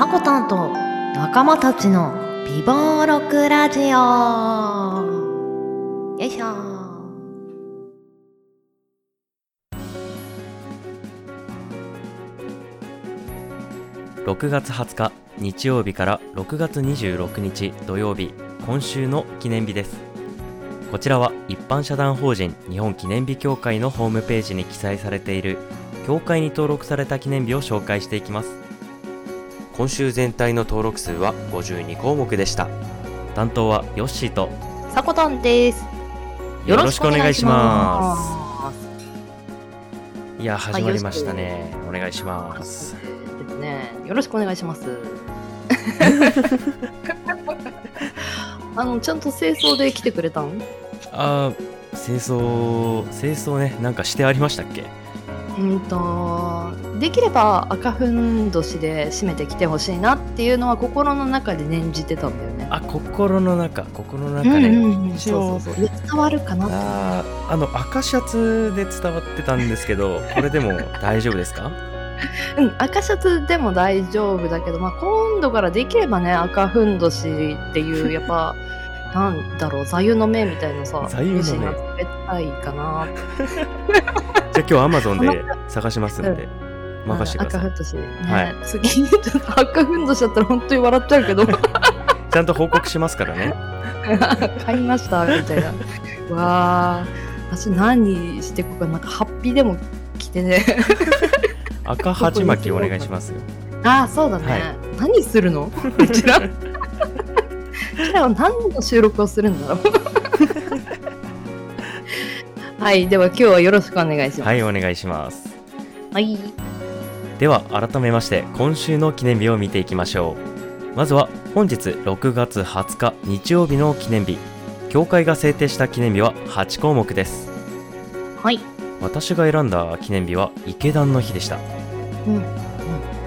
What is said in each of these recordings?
さこたんと仲間たちの美貌録ラジオ。よいしょ。6月20日日曜日から6月26日土曜日今週の記念日です。こちらは一般社団法人日本記念日協会のホームページに記載されている協会に登録された記念日を紹介していきます。今週全体の登録数は52項目でした。担当はヨッシーとさこたんです。よろしくお願いしまます。いや始まりましたね。お願いします。ですね。よろしくお願いします。あのちゃんと清掃で来てくれたん？あー清掃清掃ねなんかしてありましたっけ？うんとできれば赤ふんどしで締めてきてほしいなっていうのは心の中で念じてたんだよね。あ心の中心のうん中で、うん。うん、そう。そうそう伝わるかな。あーあの赤シャツで伝わってたんですけど これでも大丈夫ですか？うん赤シャツでも大丈夫だけど、まあ、今度からできればね赤ふんどしっていう やっぱなんだろう座右の銘みたいなさ座右の銘。武士がつけたいかな じゃあ今日アマゾンで探しますんで任せてください。赤ふんどし。ね、はい。次ちょっと赤ふんどしだったら本当に笑っちゃうけど。ちゃんと報告しますからね。買いましたみたいな。わあ私何してこうかなんかハッピーでも着てね。赤鉢巻きお願いしますよ。ああそうだね、はい。何するの？こちら。こちらは何の収録をするんだろうはいでは今日はよろしくお願いします。はいお願いします。はい。では改めまして今週の記念日を見ていきましょう。まずは本日6月20日日曜日の記念日。協会が制定した記念日は8項目です。はい。私が選んだ記念日は池田の日でした。うん。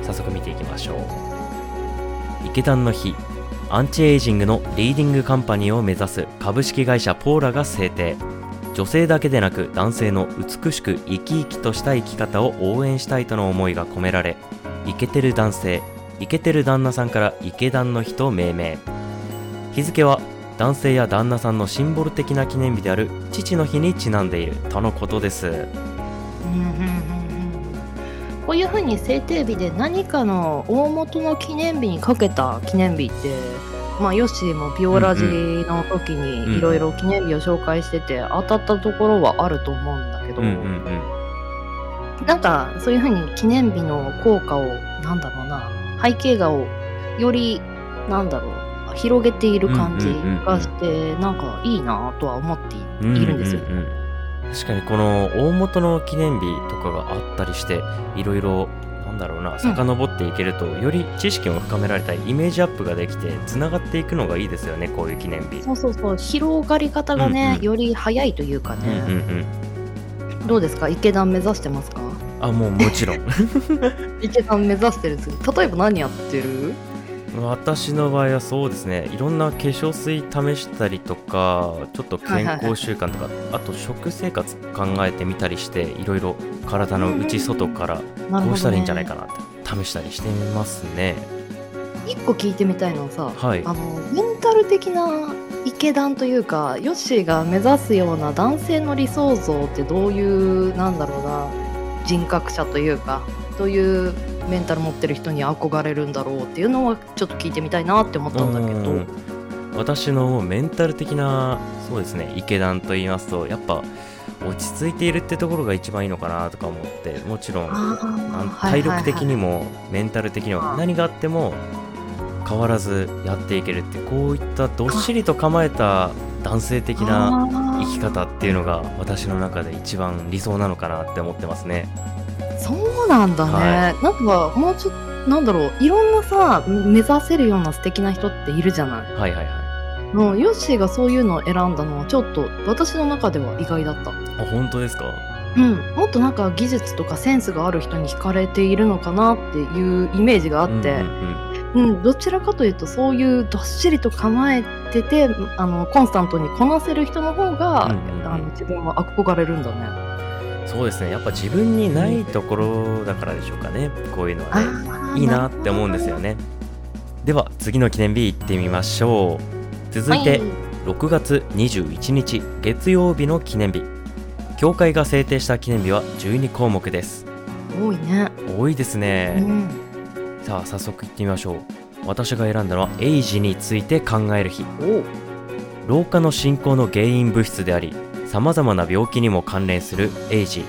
早速見ていきましょう。池田の日。アンチエイジングのリーディングカンパニーを目指す株式会社ポーラが制定女性だけでなく男性の美しく生き生きとした生き方を応援したいとの思いが込められイケてる男性イケてる旦那さんから池田の日と命名。日付は男性や旦那さんのシンボル的な記念日である父の日にちなんでいるとのことです。こういうふうに制定日で何かの大元の記念日にかけた記念日ってまあヨッシーもビオラジの時にいろいろ記念日を紹介してて当たったところはあると思うんだけど、うんうんうん。なんかそういうふうに記念日の効果をなんだろうな背景画をよりなんだろう広げている感じがして、なんかいいなとは思っていいるんですよ。うううん確かにこの大元の記念日とかがあったりしていろいろなんだろうな遡っていけると、より知識も深められたりイメージアップができてつながっていくのがいいですよねこういう記念日。そうそうそう。広がり方がね、うんうん。より早いというかうんうんね、うん、どうですか？池田目指してますか？あもうもちろん。池田目指してる例えば何やってる？私の場合はそうですね。いろんな化粧水試したりとかちょっと健康習慣とか、あと食生活考えてみたりしていろいろ体の内外からこうしたらいいんじゃないかなって試したりしてますね。一個聞いてみたいのはさ、はい。あのメンタル的な池団というかヨッシーが目指すような男性の理想像ってどういうなんだろうな人格者というかどういうメンタル持ってる人に憧れるんだろうっていうのはちょっと聞いてみたいなって思ったんだけど。うん。私のメンタル的なそうですね池団と言いますとやっぱ落ち着いているってところが一番いいのかなとか思ってもちろん体力的にもメンタル的にも何があっても変わらずやっていけるってこういったどっしりと構えた男性的な生き方っていうのが私の中で一番理想なのかなって思ってますね。そうなんだね、はなんかもうちょっとなんだろう。いろんなさ目指せるような素敵な人っているじゃない。はいはいはい。もうヨッシーがそういうのを選んだのはちょっと私の中では意外だった。あ本当ですか？うん、もっとなんか技術とかセンスがある人に惹かれているのかなっていうイメージがあって、うんうんうん。うん。どちらかというとそういうどっしりと構えててあのコンスタントにこなせる人の方が、うんうんうん。あの自分は憧れるんだね。そうですね。やっぱ自分にないところだからでしょうかね。こういうのはね。いいなって思うんですよ。ね。では次の記念日いってみましょう。続いて、6月21日月曜日の記念日。協会が制定した記念日は12項目です。多いね。多いですうね、ん。さあ早速いってみましょう。私が選んだのは AGE について考える日。お。老化の進行の原因物質でありさまざまな病気にも関連する AGE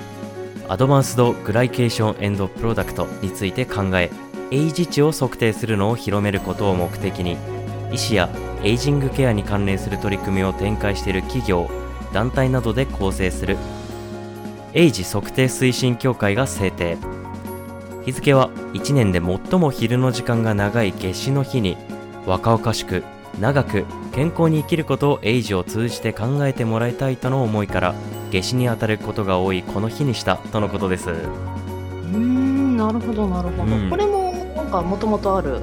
Advanced Glycation End Product について考えエイジ値を測定するのを広めることを目的に医師やエイジングケアに関連する取り組みを展開している企業団体などで構成する。エイジ測定推進協会が制定。日付は1年で最も昼の時間が長い夏至の日に若々しく長く健康に生きることをエイジを通じて考えてもらいたいとの思いから夏至にあたることが多いこの日にしたとのことです。うーんなるほどなるほど、うん。これもなんかもともとある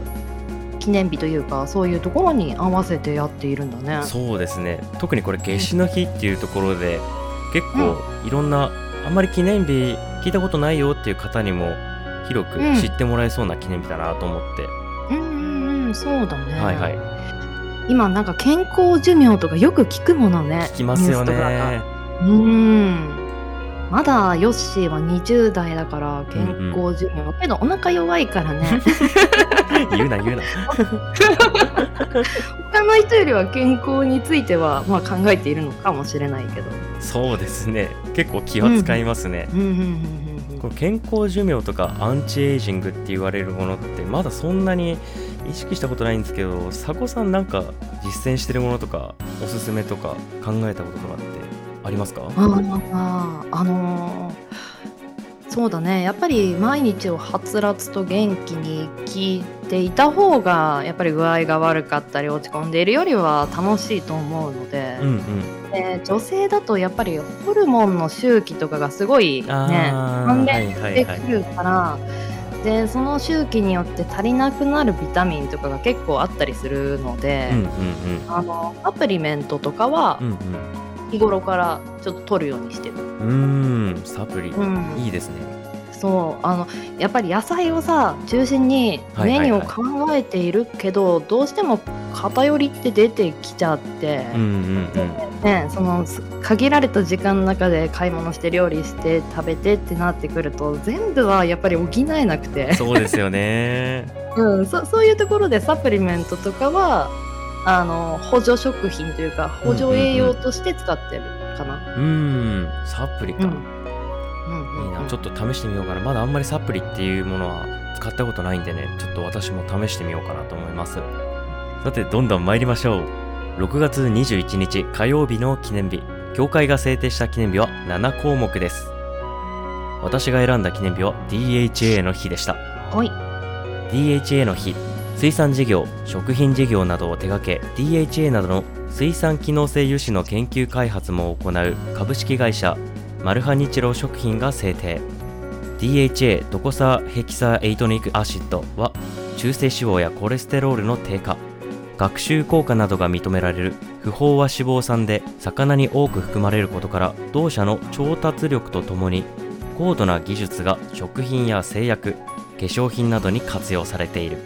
記念日というかそういうところに合わせてやっているんだね。そうですね。特にこれ夏至の日っていうところで結構いろんなあんまり記念日聞いたことないよっていう方にも広くうん。知ってもらえそうな記念日だなと思って、うんうんうんそうだね。はいはい今なんか健康寿命とかよく聞くものね聞きますよね。うーん。まだヨッシーは20代だから健康寿命、けどお腹弱いからね。言うな 言うな。他の人よりは健康についてはまあ考えているのかもしれないけど。そうですね。結構気は使いますね、うん。健康寿命とかアンチエイジングって言われるものってまだそんなに意識したことないんですけど佐古さんなんか実践してるものとかおすすめとか考えたこととかってありますか？あああのーそうだね。やっぱり毎日をはつらつと元気に生きていた方がやっぱり具合が悪かったり落ち込んでいるよりは楽しいと思うので、うんうん。で女性だとやっぱりホルモンの周期とかがすごいねあー関はい連はいはいしてくるから、でその周期によって足りなくなるビタミンとかが結構あったりするので、うんうんあのサプリメントとかはうん日頃からちょっと取るようにしてる。うんサプリ、うん。いいですねそうあのやっぱり野菜をさ中心にメニューを考えているけど、どうしても偏りって出てきちゃって、うんうんうん。ね、そのす限られた時間の中で買い物して料理して食べてってなってくると全部はやっぱり補えなくて、そうですよね。うん、そそういうところでサプリメントとかはあの補助食品というか補助栄養として使ってるかな。うーんサプリか、うんうんいいな。ちょっと試してみようかな。まだあんまりサプリっていうものは使ったことないんでね。ちょっと私も試してみようかなと思います。さてどんどん参りましょう。6月21日火曜日の記念日。教会が制定した記念日は7項目です。私が選んだ記念日は DHA の日でした。はい。DHA の日。水産事業食品事業などを手掛け DHA などの水産機能性油脂の研究開発も行う株式会社マルハニチロ食品が制定。DHA ドコサヘキサエイトニックアシッドは中性脂肪やコレステロールの低下。学習効果などが認められる不飽和脂肪酸で魚に多く含まれることから同社の調達力とともに高度な技術が食品や製薬化粧品などに活用されている。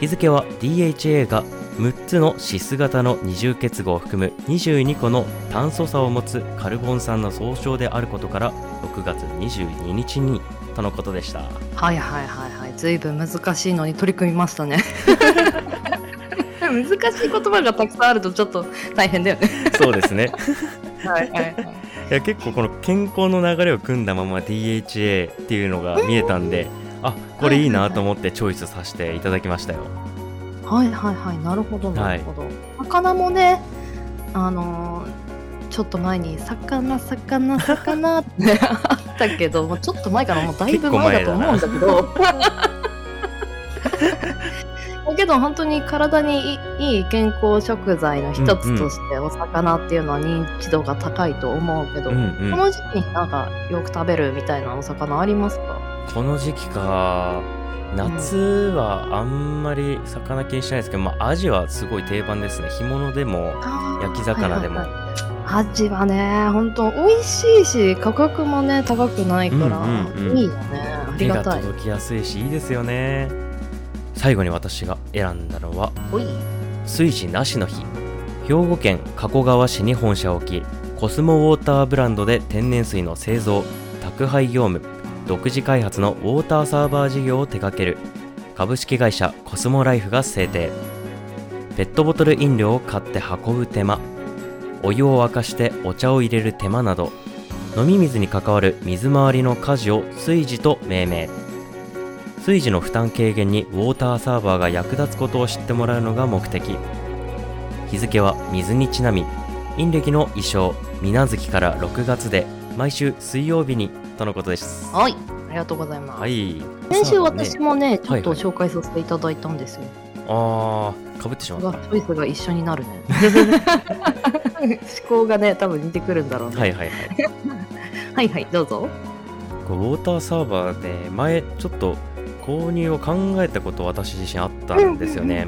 日付は DHA が6つのシス型の二重結合を含む22個の炭素差を持つカルボン酸の総称であることから6月22日にとのことでした。はいはいはいはい。ずいぶん難しいのに取り組みましたね。難しい言葉がたくさんあるとちょっと大変だよね。そうですね。はいはいはい。いや結構この健康の流れを組んだまま DHA っていうのが見えたんであこれいいなと思ってチョイスさせていただきましたよはいはいはいなるほどなるほど、魚もねあのーちょっと前に「魚魚魚」ってあったけど もうちょっと前からもうだいぶ前だと思うんだけど。だ けど本当に体にいいい健康食材の一つとしてお魚っていうのは認知度が高いと思うけど、うんうん。この時期になんかよく食べるみたいなお魚ありますか？この時期か夏はあんまり魚気にしないですけど、まあ、アジはすごい定番ですね。干物でも焼き魚でも、はいはいはい。アジはね本当美味しいし価格もね高くないから、うんうんうん。いいよね。あり手ががたい。届きやすいしいいですよね。最後に私が選んだのは水事なしの日。兵庫県加古川市に本社を置きコスモウォーターブランドで天然水の製造宅配業務独自開発のウォーターサーバー事業を手掛ける株式会社コスモライフが制定。ペットボトル飲料を買って運ぶ手間お湯を沸かしてお茶を入れる手間など飲み水に関わる水回りの家事を水事と命名。水事の負担軽減にウォーターサーバーが役立つことを知ってもらうのが目的。日付は水にちなみ陰暦の衣装水無月から6月で毎週水曜日にとのことです。はい。ありがとうございます、はい。先週私もね。ちょっとはいはい。紹介させていただいたんですよ、あーかぶってしまった。がチョイスが一緒になるね。思考がね多分似てくるんだろうね。はいはいはい。はいはいどうぞ。ウォーターサーバーで前ちょっと購入を考えたこと私自身あったんですよね。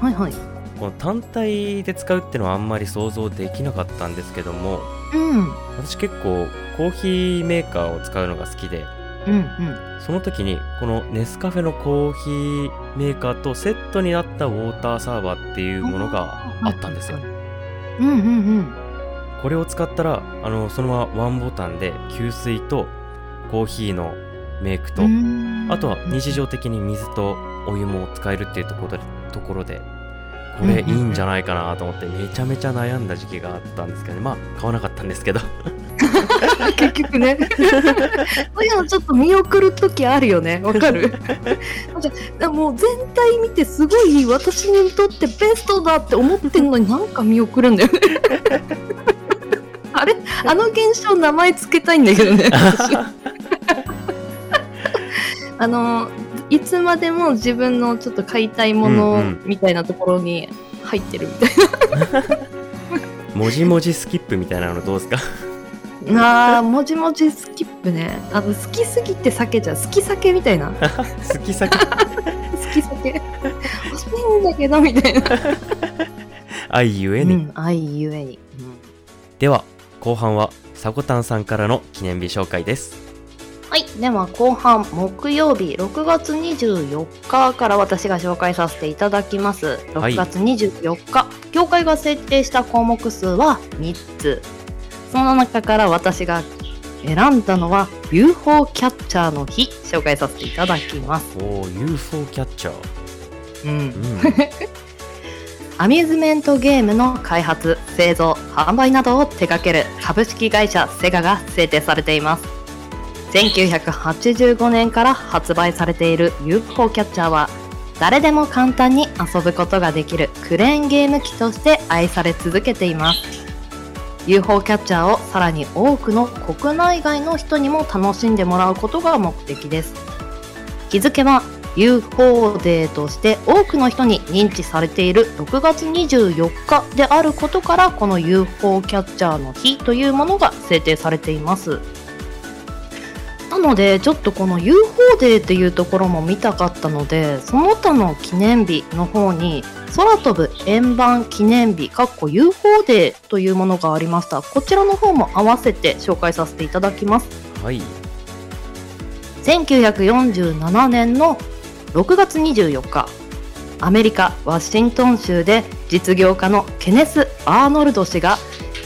はいはい。この単体で使うっていうのはあんまり想像できなかったんですけどもうん。私結構コーヒーメーカーを使うのが好きでうんうん。その時にこのネスカフェのコーヒーメーカーとセットになったウォーターサーバーっていうものがあったんですよ。うんうんうん。これを使ったらあのそのままワンボタンで給水とコーヒーのメイクと、うん。あとは日常的に水とお湯も使えるっていうところでところでこれいいんじゃないかなと思ってめちゃめちゃ悩んだ時期があったんですけどね。まあ買わなかったんですけど。結局ね。そういうのちょっと見送る時あるよね。わかる？もう全体見てすごい私にとってベストだって思ってんのになんか見送るんだよね。あれ？あの現象名前つけたいんだけどね私。あのいつまでも自分のちょっと買いたいもうんうのん。みたいなところに入ってるみたい もじもじスキップみたいなのどうですか？な あーもじもじスキップね。あの好きすぎて酒じゃん。好き酒みたいな。好き先好き酒。欲しいんだけどみたいな。愛ゆえに、うん愛ゆえに、では後半はさこたんさんからの記念日紹介ですはい。では後半木曜日6月24日から私が紹介させていただきます。はい。6月24日、協会が設定した項目数は3つ。その中から私が選んだのは UFO キャッチャーの日紹介させていただきます、おお UFO キャッチャー。うん。うん。アミューズメントゲームの開発、製造、販売などを手掛ける株式会社セガが制定されています。1985年から発売されている UFO キャッチャーは、誰でも簡単に遊ぶことができるクレーンゲーム機として愛され続けています。UFO キャッチャーをさらに多くの国内外の人にも楽しんでもらうことが目的です。日付は UFO デーとして多くの人に認知されている6月24日であることからこの UFO キャッチャーの日というものが制定されていますなのでちょっとこの UFO デーっていうところも見たかったのでその他の記念日の方に空飛ぶ円盤記念日かっこ UFO デーというものがありました。こちらの方も合わせて紹介させていただきます。はい。1947年の6月24日アメリカ・ワシントン州で実業家のケネス・アーノルド氏が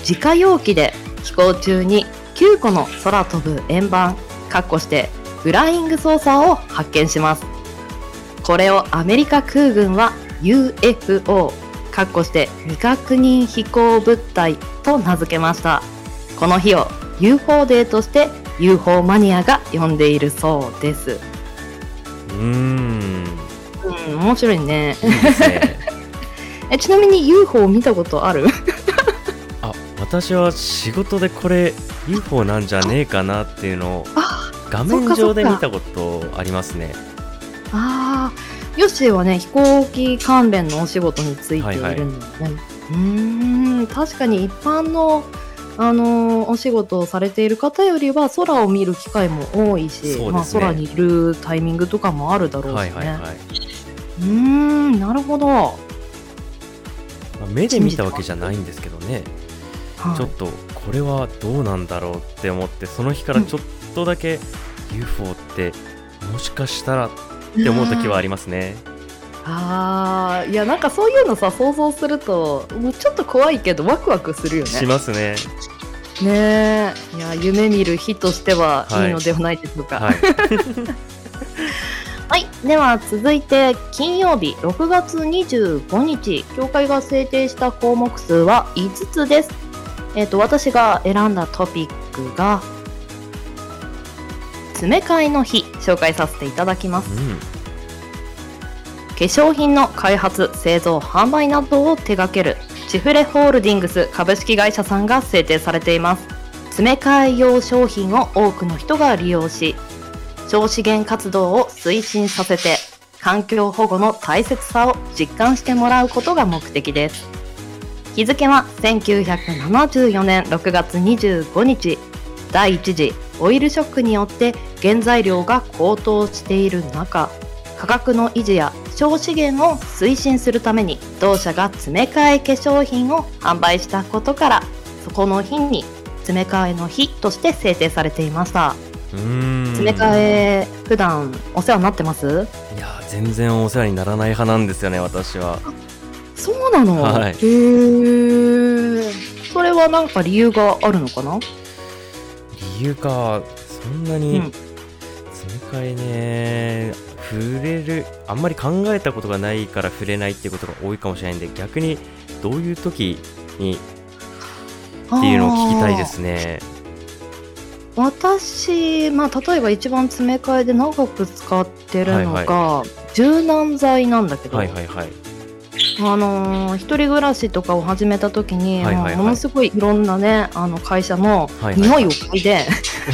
自家用機で飛行中に9個の空飛ぶ円盤かっこしてフライング操作を発見します。これをアメリカ空軍は UFO かっこして未確認飛行物体と名付けました。この日を UFO デーとして UFO マニアが呼んでいるそうです。うーん。うん、面白いね。いいね。えちなみに UFO 見たことある？あ私は仕事でこれ UFO なんじゃねえかなっていうのをあ画面上で見たことありますねあー、ヨッシーはね、飛行機関連のお仕事についているんだよね。うーん、確かに一般の、あのーお仕事をされている方よりは空を見る機会も多いし、ねまあ、空にいるタイミングとかもあるだろうしね。はいはいはい、まうーん、なるほど。はあ目で見たわけじゃないんですけどねいちょっとこれはどうなんだろうって思ってその日からちょっとだけ UFO ってもしかしたらって思う時はありますね。あーいやなんかそういうのさ想像するともうちょっと怖いけどワクワクするよしね。ますね。ねえ。いや夢見る日としてははい。いいのではないでしょうか。はい。はい、では続いて金曜日6月25日。協会が制定した項目数は5つです。えっ、と私が選んだトピックが詰め替えの日紹介させていただきます。うん。化粧品の開発製造販売などを手掛けるチフレホールディングス株式会社さんが制定されています。詰め替え用商品を多くの人が利用し省資源活動を推進させて環境保護の大切さを実感してもらうことが目的です。日付は1974年6月25日。第一次オイルショックによって原材料が高騰している中価格の維持や消資源を推進するために同社が詰め替え化粧品を販売したことからそこの日に詰め替えの日として制定されていました。詰め替え普段お世話になってます？いや全然お世話にならない派なんですよね私は。そうなの、はい。へえそれは何か理由があるのかな？理由かそんなうにん。詰め替えね触れるあんまり考えたことがないから触れないっていうことが多いかもしれないんで逆にどういう時にっていうのを聞きたいですね。私、まあ、例えば一番詰め替えで長く使ってるのが、はい。柔軟剤なんだけど、はいはいはいあのー一人暮らしとかを始めた時に、はいはいはい。ものすごいいろんなねあの会社の匂いを嗅いで、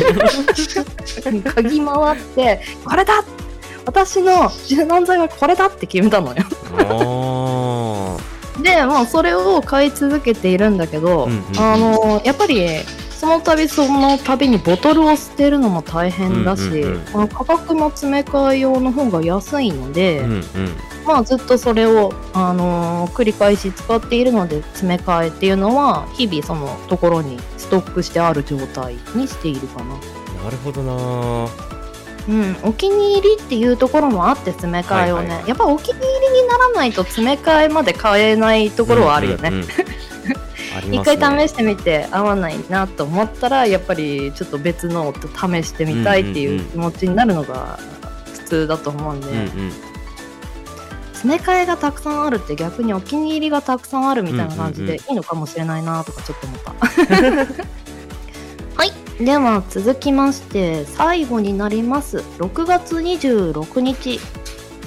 嗅ぎ回ってこれだ！私の柔軟剤はこれだって決めたのよ。でまあそれを買い続けているんだけど、うんうんうん。あのーやっぱりその度その度にボトルを捨てるのも大変だし、うんうんうん。まあ価格も詰め替え用の方が安いので、うんうんまあずっとそれを、あのー繰り返し使っているので詰め替えっていうのは日々そのところにストックしてある状態にしているかな。なるほどな。ーうん、お気に入りっていうところもあって詰め替えをね、はいはいはい。やっぱお気に入りにならないと詰め替えまで買えないところはあるよね。一回試してみて合わないなと思ったらやっぱりちょっと別のを試してみたいっていう気持ちになるのが普通だと思うんで、うんうん詰め替えがたくさんあるって逆にお気に入りがたくさんあるみたいな感じでいいのかもしれないなとかちょっと思った。はい。では続きまして最後になります。6月26日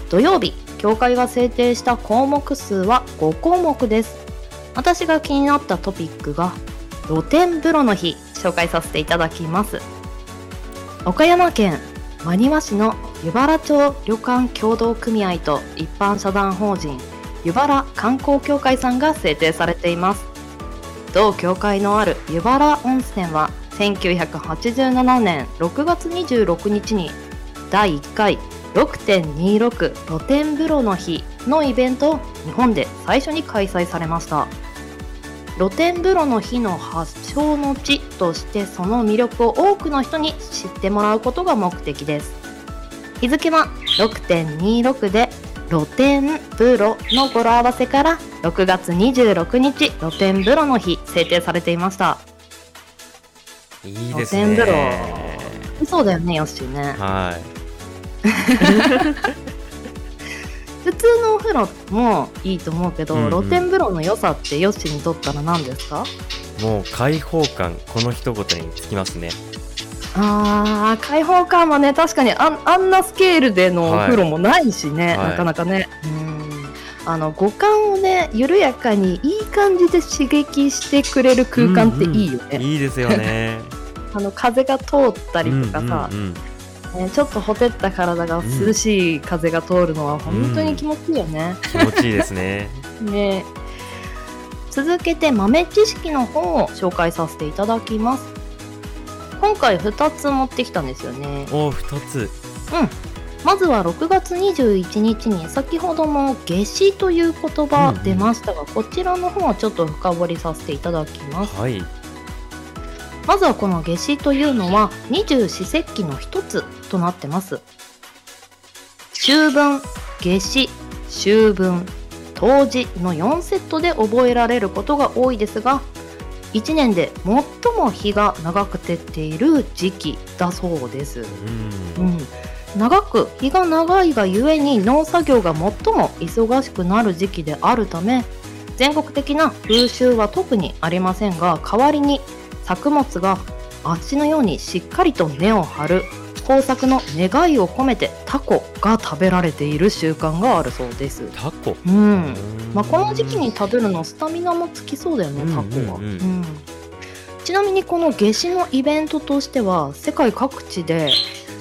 土曜日。協会が制定した項目数は5項目です。私が気になったトピックが露天風呂の日紹介させていただきます。岡山県真庭市の湯原町旅館協同組合と一般社団法人湯原観光協会さんが制定されています。同協会のある湯原温泉は1987年6月26日に第1回6.26露天風呂の日のイベントを日本で最初に開催されました。露天風呂の日の発祥の地としてその魅力を多くの人に知ってもらうことが目的です。日付は6.26で露天風呂の語呂合わせから6月26日露天風呂の日制定されていました。いいですね。露天風呂。そうだよねよっしーね。はい。普通のお風呂もいいと思うけど、うんうん。露天風呂の良さってヨッシーにとったら何ですか？もう開放感この一言につきますねあー開放感はね確かにあんあんなスケールでのお風呂もないしね、はい。なかなかね。うん。あの五感をね緩やかにいい感じで刺激してくれる空間っていいよね、いいですよね。あの風が通ったりとかさ、うんうんうん。ねちょっとほてった体が涼しい風が通るのは本当に気持ちいいよね、気持ちいいですね。ね。続けて豆知識の方を紹介させていただきます今回2つ持ってきたんですよね。お二つ。まずは6月21日に先ほどの夏至という言葉出ましたが、こちらの方はちょっと深掘りさせていただきます。はい。まずはこの夏至というのは二十四節気の一つとなってます。秋分夏至秋分冬至の4セットで覚えられることが多いですが1年で最も日が長く照っている時期だそうです。うん。うん、長く日が長いがゆえに農作業が最も忙しくなる時期であるため全国的な風習は特にありませんが代わりに作物があっちのようにしっかりと根を張る豊作の願いを込めてタコが食べられている習慣があるそうです。タコ？うん。まあ、この時期に食べるのスタミナもつきそうだよねうんタコは、うん。うんうん。ちなみにこの夏至のイベントとしては世界各地で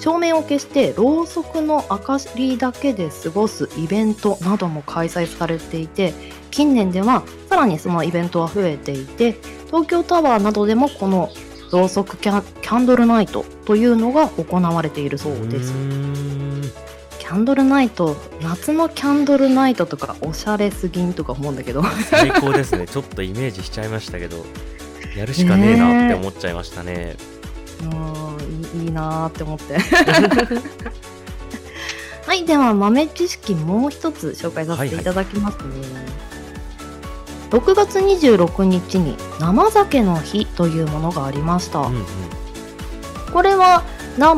照明を消してろうそくの明かりだけで過ごすイベントなども開催されていて近年ではさらにそのイベントは増えていて東京タワーなどでもこのろうそくキャキャンドルナイトというのが行われているそうです。ん。キャンドルナイト夏のキャンドルナイトとかおしゃれすぎんとか思うんだけど。最高ですね。ちょっとイメージしちゃいましたけど。やるしかねえなって思っちゃいましたね。うんいいいいなーって思って。はいでは豆知識もう一つ紹介させていただきますね、6月26日に生酒の日というものがありました、うんうん。これは生、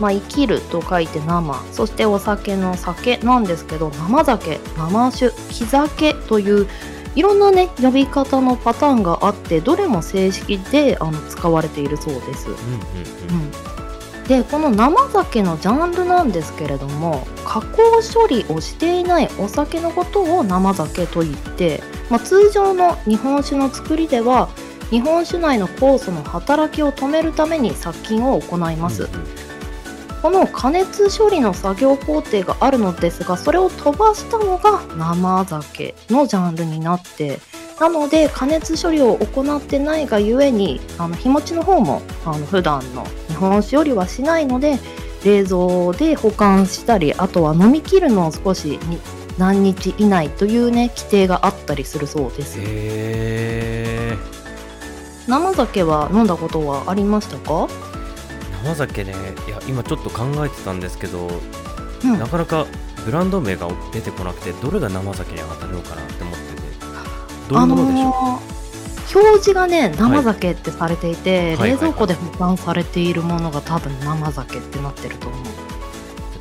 まあ、生きると書いて生。そしてお酒の酒なんですけど生酒生酒木酒といういろんなね呼び方のパターンがあってどれも正式であの使われているそうです。うんうん。うんでこの生酒のジャンルなんですけれども加工処理をしていないお酒のことを生酒と言って、まあ、通常の日本酒の作りでは日本酒内の酵素の働きを止めるために殺菌を行います、うんうん。この加熱処理の作業工程があるのですがそれを飛ばしたのが生酒のジャンルになってなので加熱処理を行ってないがゆえにあの日持ちの方もあの普段の日本酒よりはしないので冷蔵で保管したりあとは飲み切るのを少しに何日以内というね規定があったりするそうです。へえ生酒は飲んだことはありましたか、生酒ねいや今ちょっと考えてたんですけど、うん。なかなかブランド名が出てこなくてどれが生酒に当たるのかなって思っててどういうものでしょう、あのー表示がね生酒ってされていて、はい。冷蔵庫で保管されているものが多分生酒ってなってると思う。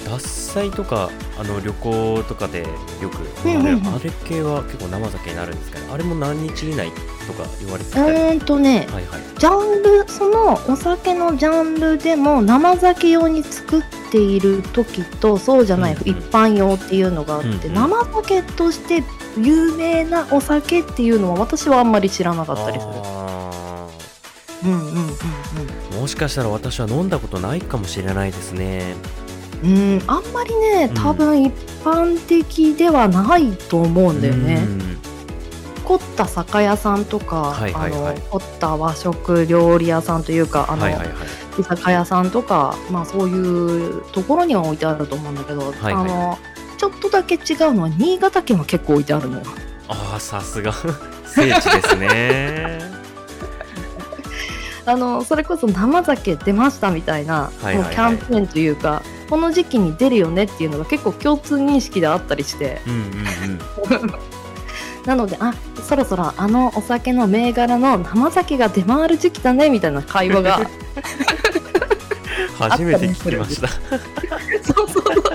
獺祭とかあの旅行とかでよく飲まれる、うんうんうん。あれ系は結構生酒になるんですかね？あれも何日以内とか言われてうたり、ーんとねはいはい。ジャンルそのお酒のジャンルでも生酒用に作っている時とそうじゃない、うんうん。一般用っていうのがあって、うんうん。生酒として有名なお酒っていうのは私はあんまり知らなかったりする。あうんうんうんーもしかしたら私は飲んだことないかもしれないですね。うんうんあんまりねうん。多分一般的ではないと思うんだよね、うん。凝った酒屋さんとか、あの凝った和食料理屋さんというかあの、居酒屋さんとか、まあ、そういうところには置いてあると思うんだけど、はいはい。あのちょっとだけ違うのは新潟県は結構置いてあるの。ああさすが。聖地ですね。あのそれこそ生酒出ましたみたいな、はいはいはい。もうキャンペーンというかこの時期に出るよねっていうのが結構共通認識であったりして。うんうんうん。なのであそろそろあのお酒の銘柄の生酒が出回る時期だねみたいな会話が。初めて聞きました。そうそうそう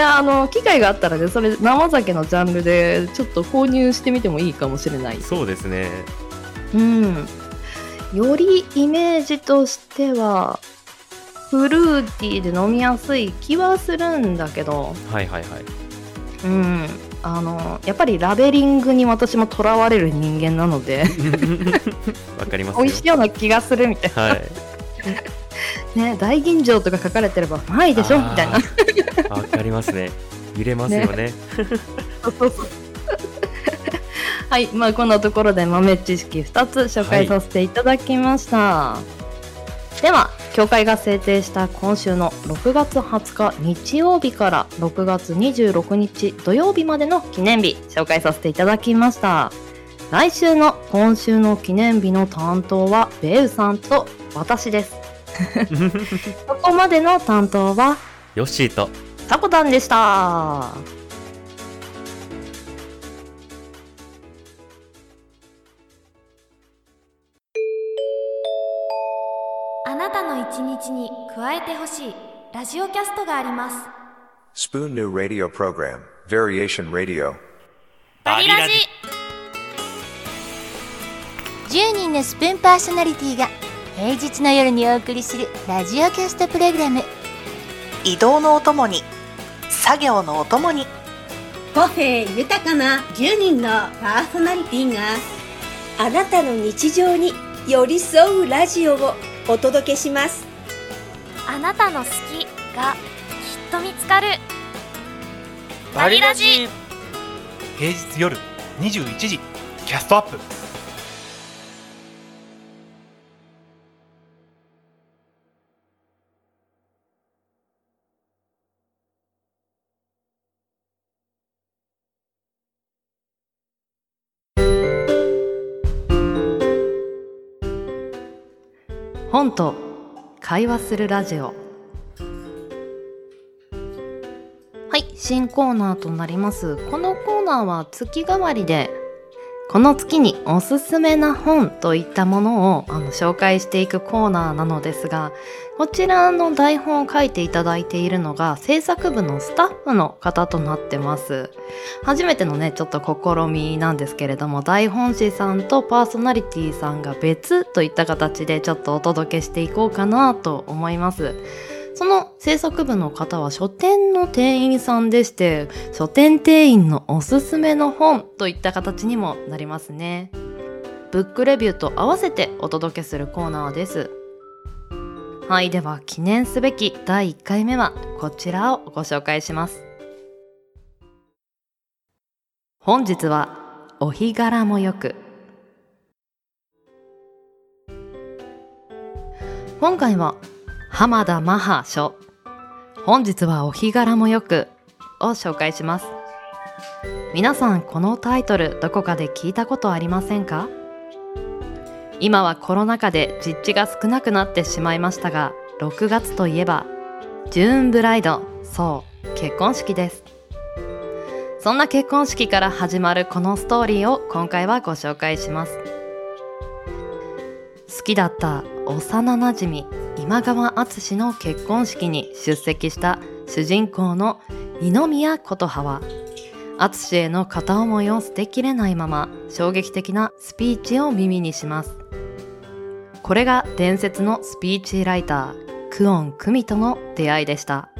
やあの機会があったらねそれ生酒のジャンルでちょっと購入してみてもいいかもしれない。そうですね。うん。よりイメージとしてはフルーティーで飲みやすい気はするんだけど、はいはいはい。うん。あのやっぱりラベリングに私もとらわれる人間なので。わかりますよ。美味しいような気がするみたいはい。なね大吟醸とか書かれてればうまいでしょみたいなわかりますね揺れますよね はい、まあこんなところで豆知識2つ紹介させていただきました。では、協会が制定した今週の6月20日日曜日から6月26日土曜日までの記念日紹介させていただきました。来週の今週の記念日の担当はベウさんと私です。ここまでの担当は？ヨッシーとタコタンでした。あなたの一日に加えてほしいラジオキャストがあります。Spoon New Radio Program, Variation Radio. バリラジ。10人のスプーンパーソナリティが平日の夜にお送りするラジオキャストプログラム。移動のお供に作業のお供に。個性豊かな10人のパーソナリティがあなたの日常に寄り添うラジオをお届けします。あなたの好きがきっと見つかる。バリラジ平日夜21時キャストアップ本と会話するラジオ。はい新コーナーとなります。このコーナーは月替わりでこの月におすすめな本といったものをあの紹介していくコーナーなのですがこちらの台本を書いていただいているのが制作部のスタッフの方となってます。初めてのねちょっと試みなんですけれども台本師さんとパーソナリティさんが別といった形でちょっとお届けしていこうかなと思います。その制作部の方は書店の店員さんでして書店店員のおすすめの本といった形にもなりますね。ブックレビューと合わせてお届けするコーナーです。はいでは記念すべき第1回目はこちらをご紹介します。本日はお日柄もよく。今回は浜田マハ書。本日はお日柄もよくを紹介します。皆さんこのタイトルどこかで聞いたことありませんか？今はコロナ禍で実地が少なくなってしまいましたが6月といえばジューンブライドそう結婚式です。そんな結婚式から始まるこのストーリーを今回はご紹介します。好きだった幼なじみ今川敦の結婚式に出席した主人公の二宮琴葉は敦への片思いを捨てきれないまま衝撃的なスピーチを耳にします。これが伝説のスピーチライタークオン・クミとの出会いでした。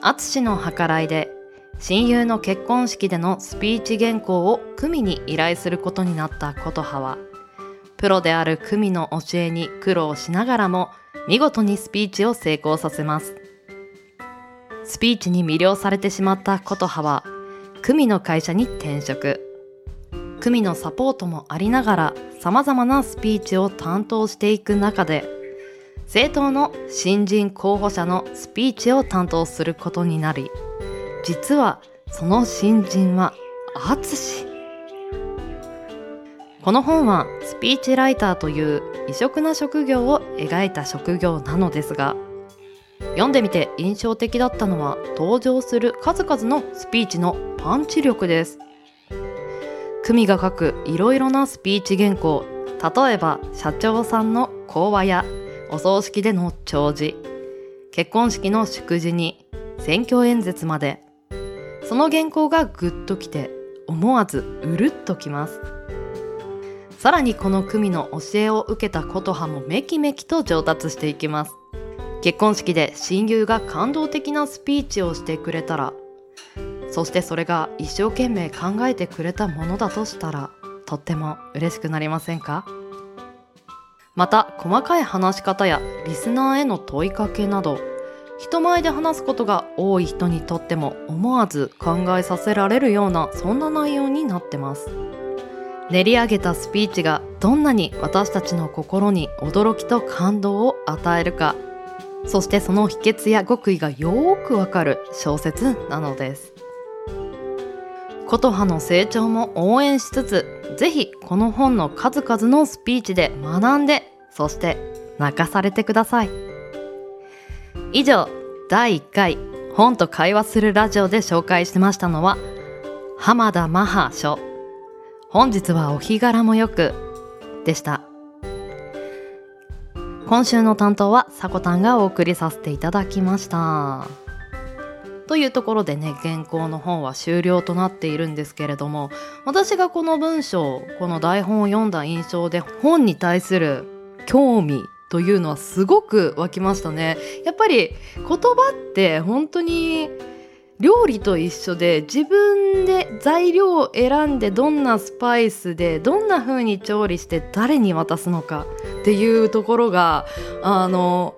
敦の計らいで親友の結婚式でのスピーチ原稿をクミに依頼することになった琴葉はプロであるクミの教えに苦労しながらも見事にスピーチを成功させます。スピーチに魅了されてしまった琴葉はクミの会社に転職。クミのサポートもありながら様々なスピーチを担当していく中で政党の新人候補者のスピーチを担当することになり実はその新人は淳この本はスピーチライターという異色な職業を描いた職業なのですが読んでみて印象的だったのは登場する数々のスピーチのパンチ力です。久美が書くいろいろなスピーチ原稿例えば社長さんの講話やお葬式での弔辞結婚式の祝辞に選挙演説まで。その原稿がグッときて思わずうるっときます。さらにこの組の教えを受けた琴葉もめきめきと上達していきます。結婚式で親友が感動的なスピーチをしてくれたらそしてそれが一生懸命考えてくれたものだとしたらとっても嬉しくなりませんか？また細かい話し方やリスナーへの問いかけなど人前で話すことが多い人にとっても思わず考えさせられるようなそんな内容になってます。練り上げたスピーチがどんなに私たちの心に驚きと感動を与えるかそしてその秘訣や極意がよくわかる小説なのです。琴葉の成長も応援しつつぜひこの本の数々のスピーチで学んでそして泣かされてください。以上第1回本と会話するラジオで紹介しましたのは浜田マハ書。本日はお日柄もよくでした。今週の担当はさこたんがお送りさせていただきました。というところでね原稿の本は終了となっているんですけれども私がこの文章この台本を読んだ印象で本に対する興味というのはすごく湧きましたね。やっぱり言葉って本当に料理と一緒で自分で材料を選んでどんなスパイスでどんな風に調理して誰に渡すのかっていうところがあの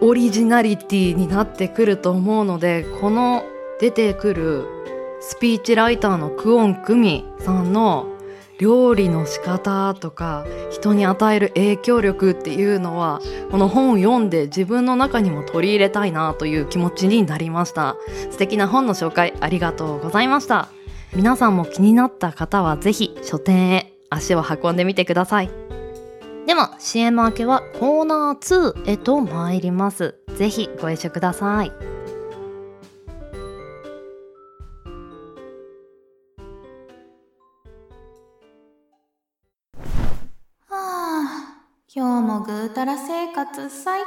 オリジナリティになってくると思うのでこの出てくるスピーチライターのクオン・クミさんの料理の仕方とか人に与える影響力っていうのはこの本を読んで自分の中にも取り入れたいなという気持ちになりました。素敵な本の紹介ありがとうございました。皆さんも気になった方はぜひ書店へ足を運んでみてください。でも CM 明けはコーナー2へと参ります。ぜひご一緒ください。今日もぐうたら生活最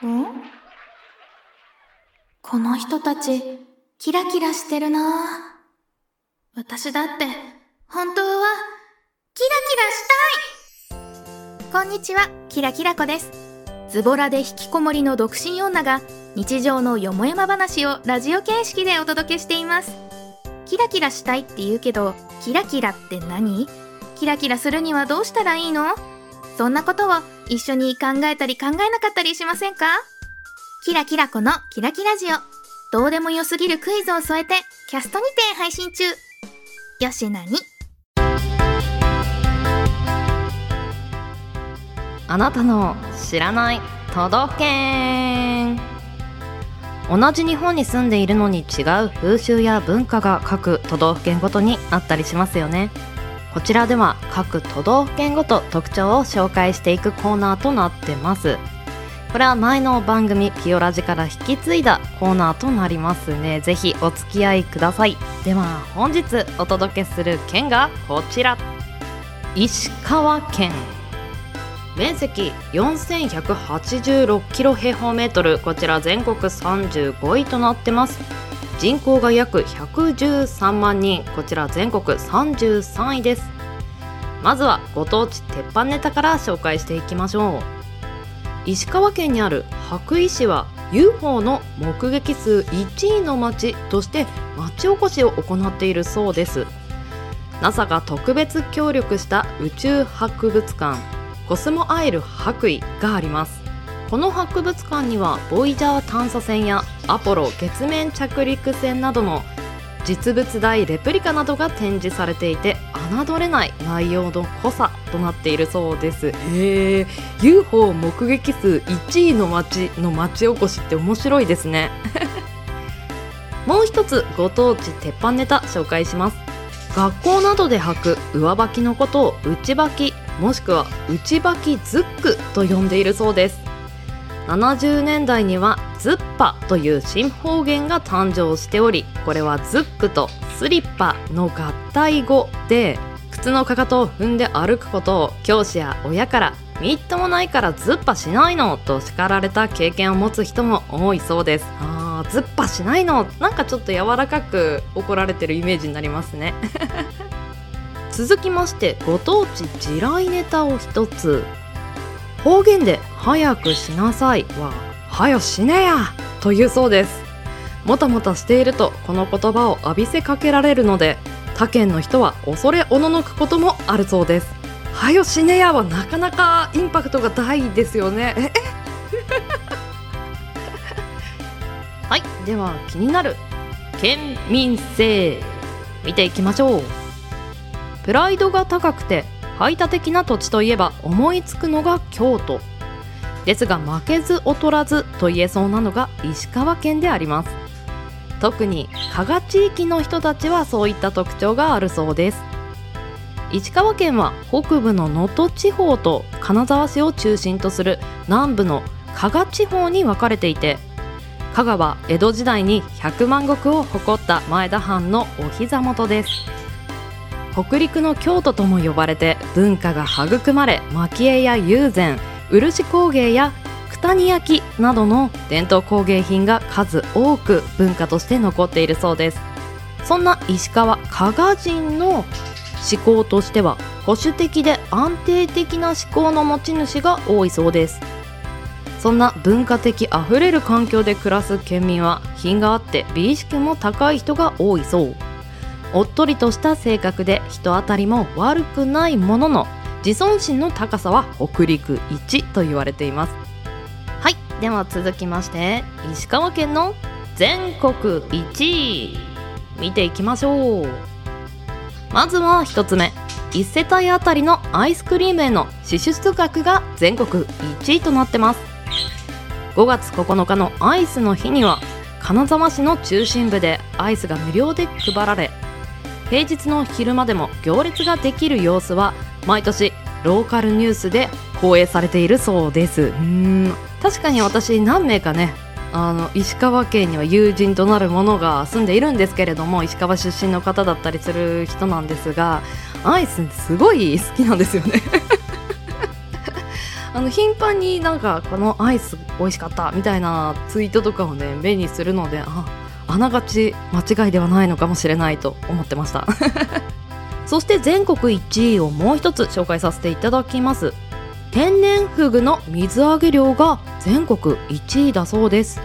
高。ん？この人たち、キラキラしてるな。私だって、本当は、キラキラしたいこんにちは、キラキラ子です。ズボラで引きこもりの独身女が、日常のよもやま話をラジオ形式でお届けしています。キラキラしたいって言うけど、キラキラって何？キラキラするにはどうしたらいいの？そんなことを一緒に考えたり考えなかったりしませんか？キラキラ子のキラキラジオ。どうでもよすぎるクイズを添えて、キャストにて配信中。よしなに？あなたの知らない都道府県。同じ日本に住んでいるのに違う風習や文化が各都道府県ごとにあったりしますよね。こちらでは各都道府県ごと特徴を紹介していくコーナーとなってます。これは前の番組ピオラジから引き継いだコーナーとなりますね。ぜひお付き合いください。では本日お届けする県がこちら。石川県。面積4186キロ平方メートル。こちら全国35位となってます。人口が約113万人。こちら全国33位です。まずはご当地鉄板ネタから紹介していきましょう。石川県にある羽咋市は UFO の目撃数1位の町として町おこしを行っているそうです。NASA が特別協力した宇宙博物館。コスモアイル白衣があります。この博物館にはボイジャー探査船やアポロ月面着陸船などの実物大レプリカなどが展示されていて侮れない内容の濃さとなっているそうです。へえ UFO 目撃数1位の町の町おこしって面白いですね。もう一つご当地鉄板ネタ紹介します。学校などで履く上履きのことを内履きもしくは内履きズックと呼んでいるそうです。70年代にはズッパという新方言が誕生しておりこれはズックとスリッパの合体語で靴のかかとを踏んで歩くことを教師や親からみっともないからズッパしないのと叱られた経験を持つ人も多いそうです。あーズッパしないの？なんかちょっと柔らかく怒られてるイメージになりますね。続きましてご当地地雷ネタを一つ。方言で「早くしなさい」は「はよしねや」というそうです。もたもたしているとこの言葉を浴びせかけられるので他県の人は恐れおののくこともあるそうです。はよしねやはなかなかインパクトが大ですよね。ええ？はい。では気になる。県民性見ていきましょう。プライドが高くて排他的な土地といえば思いつくのが京都。ですが負けず劣らずと言えそうなのが石川県であります。特に加賀地域の人たちはそういった特徴があるそうです。石川県は北部の能登地方と金沢市を中心とする南部の加賀地方に分かれていて香川江戸時代に100万石を誇った前田藩のお膝元です。北陸の京都とも呼ばれて文化が育まれ蒔絵や友禅漆工芸や九谷焼などの伝統工芸品が数多く文化として残っているそうです。そんな石川加賀人の思考としては保守的で安定的な思考の持ち主が多いそうです。そんな文化的あふれる環境で暮らす県民は品があって美意識も高い人が多いそう。おっとりとした性格で人当たりも悪くないものの自尊心の高さは北陸一と言われています。はいでは続きまして石川県の全国1位。見ていきましょう。まずは1つ目。1世帯あたりのアイスクリームへの支出額が全国1位となってます。5月9日のアイスの日には金沢市の中心部でアイスが無料で配られ平日の昼間でも行列ができる様子は毎年ローカルニュースで放映されているそうです。うーん。確かに私何名かねあの石川県には友人となる者が住んでいるんですけれども石川出身の方だったりする人なんですがアイスすごい好きなんですよね。あの頻繁になんかこのアイス美味しかったみたいなツイートとかをね目にするのでああながち間違いではないのかもしれないと思ってましたそして全国1位をもう一つ紹介させていただきます。天然フグの水揚げ量が全国1位だそうです。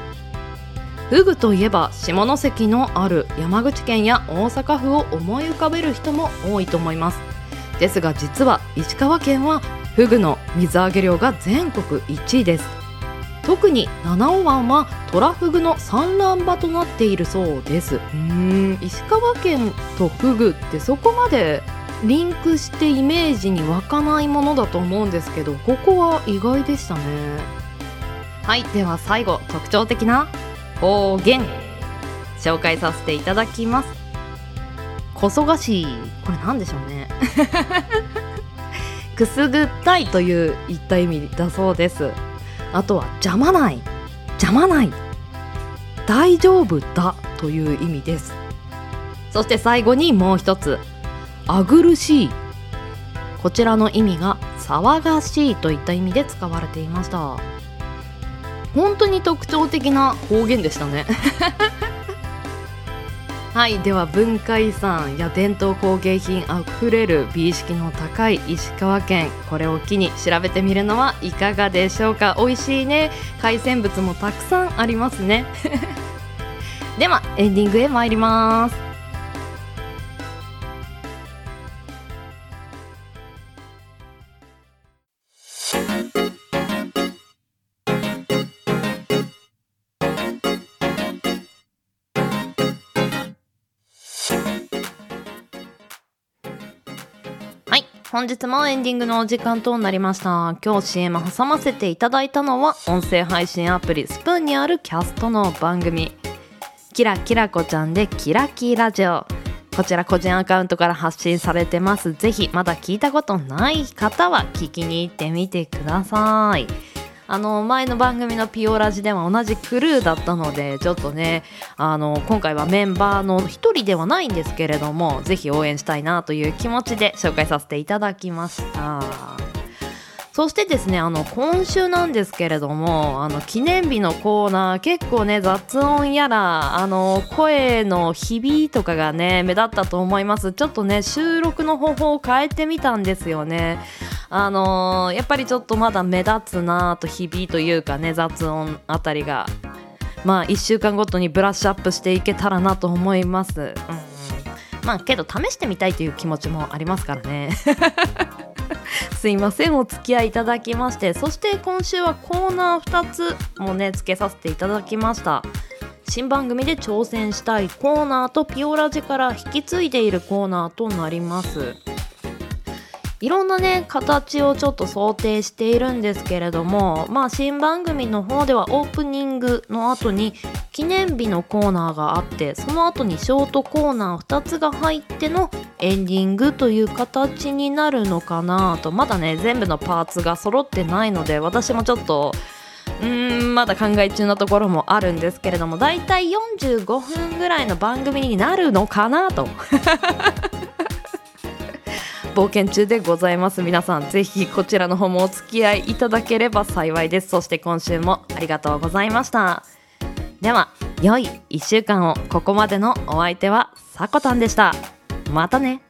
フグといえば下関のある山口県や大阪府を思い浮かべる人も多いと思います。ですが実は石川県はフグの水揚げ量が全国1位です。特に七尾湾はトラフグの産卵場となっているそうです。うー。ん石川県とフグってそこまでリンクしてイメージに湧かないものだと思うんですけどここは意外でしたね。はいでは最後特徴的な方言。紹介させていただきます。こそがしこれなんでしょうね。くすぐったいといういった意味だそうですあとは邪魔ない。邪魔ない。大丈夫だという意味です。そして最後にもう一つ。あぐるしい。こちらの意味が騒がしいといった意味で使われていました。本当に特徴的な方言でしたね。はい。では文化遺産や伝統工芸品あふれる美意識の高い石川県これを機に調べてみるのはいかがでしょうか？美味しいね。海鮮物もたくさんありますね。ではエンディングへ参ります。本日もエンディングのお時間となりました。今日 CM 挟ませていただいたのは音声配信アプリスプーンにあるキャストの番組。キラキラこちゃんでキラキラジオ。こちら個人アカウントから発信されてます。ぜひまだ聞いたことない方は聞きに行ってみてください。あの前の番組のピオラジでは同じクルーだったのでちょっとねあの今回はメンバーの1人ではないんですけれどもぜひ応援したいなという気持ちで紹介させていただきました。そしてですねあの今週なんですけれどもあの記念日のコーナー結構ね雑音やらあの声の響とかがね目立ったと思います。ちょっとね収録の方法を変えてみたんですよね。あのーやっぱりちょっとまだ目立つなぁと響というかね雑音あたりがまあ1週間ごとにブラッシュアップしていけたらなと思います。うん。まあけど試してみたいという気持ちもありますからね すいませんお付き合いいただきまして。そして今週はコーナー2つもねつけさせていただきました。新番組で挑戦したいコーナーとピオラジから引き継いでいるコーナーとなります。いろんなね形をちょっと想定しているんですけれどもまあ新番組の方ではオープニングの後に記念日のコーナーがあってその後にショートコーナー2つが入ってのエンディングという形になるのかなとまだね全部のパーツが揃ってないので私もちょっとうーんまだ考え中なところもあるんですけれどもだいたい45分ぐらいの番組になるのかなと。冒険中でございます。皆さんぜひこちらの方もお付き合いいただければ幸いです。そして今週もありがとうございました。では良い1週間を。ここまでのお相手はさこたんでした。またね。